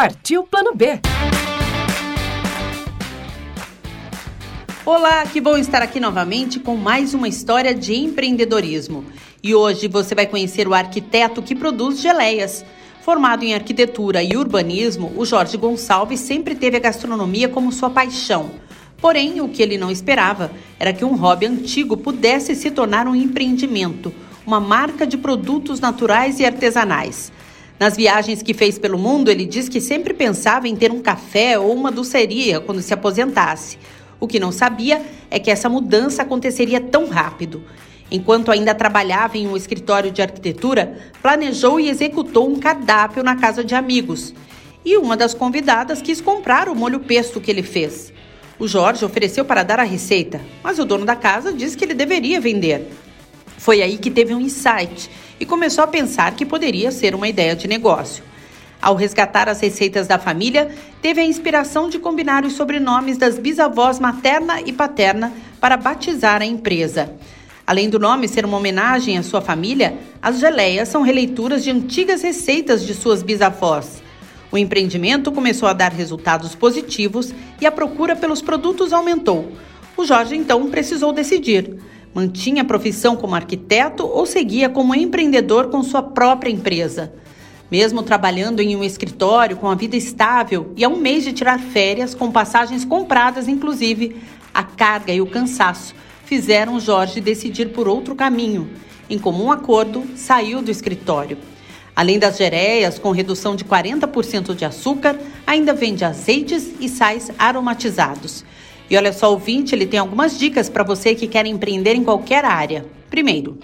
Partiu Plano B. Olá, que bom estar aqui novamente com mais uma história de empreendedorismo. E hoje você vai conhecer o arquiteto que produz geleias. Formado em arquitetura e urbanismo, o Jorge Gonçalves sempre teve a gastronomia como sua paixão. Porém, o que ele não esperava era que um hobby antigo pudesse se tornar um empreendimento, uma marca de produtos naturais e artesanais. Nas viagens que fez pelo mundo, ele diz que sempre pensava em ter um café ou uma doceria quando se aposentasse. O que não sabia é que essa mudança aconteceria tão rápido. Enquanto ainda trabalhava em um escritório de arquitetura, planejou e executou um cardápio na casa de amigos. E uma das convidadas quis comprar o molho pesto que ele fez. O Jorge ofereceu para dar a receita, mas o dono da casa disse que ele deveria vender. Foi aí que teve um insight e começou a pensar que poderia ser uma ideia de negócio. Ao resgatar as receitas da família, teve a inspiração de combinar os sobrenomes das bisavós materna e paterna para batizar a empresa. Além do nome ser uma homenagem à sua família, as geleias são releituras de antigas receitas de suas bisavós. O empreendimento começou a dar resultados positivos e a procura pelos produtos aumentou. O Jorge então precisou decidir: mantinha a profissão como arquiteto ou seguia como empreendedor com sua própria empresa. Mesmo trabalhando em um escritório com a vida estável e a um mês de tirar férias, com passagens compradas inclusive, a carga e o cansaço fizeram Jorge decidir por outro caminho. Em comum acordo, saiu do escritório. Além das gereias com redução de 40% de açúcar, ainda vende azeites e sais aromatizados. E olha só, ouvinte, ele tem algumas dicas para você que quer empreender em qualquer área. Primeiro,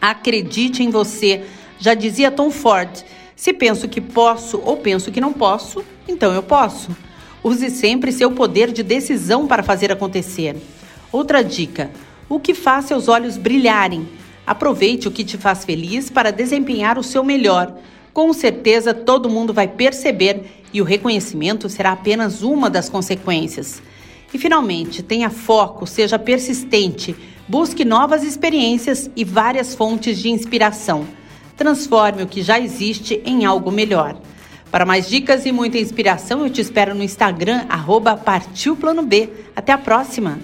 acredite em você. Já dizia Tom Ford: se penso que posso ou penso que não posso, então eu posso. Use sempre seu poder de decisão para fazer acontecer. Outra dica: o que faz seus olhos brilharem? Aproveite o que te faz feliz para desempenhar o seu melhor. Com certeza todo mundo vai perceber e o reconhecimento será apenas uma das consequências. E finalmente, tenha foco, seja persistente, busque novas experiências e várias fontes de inspiração. Transforme o que já existe em algo melhor. Para mais dicas e muita inspiração, eu te espero no Instagram, arroba Partiu Plano B. Até a próxima!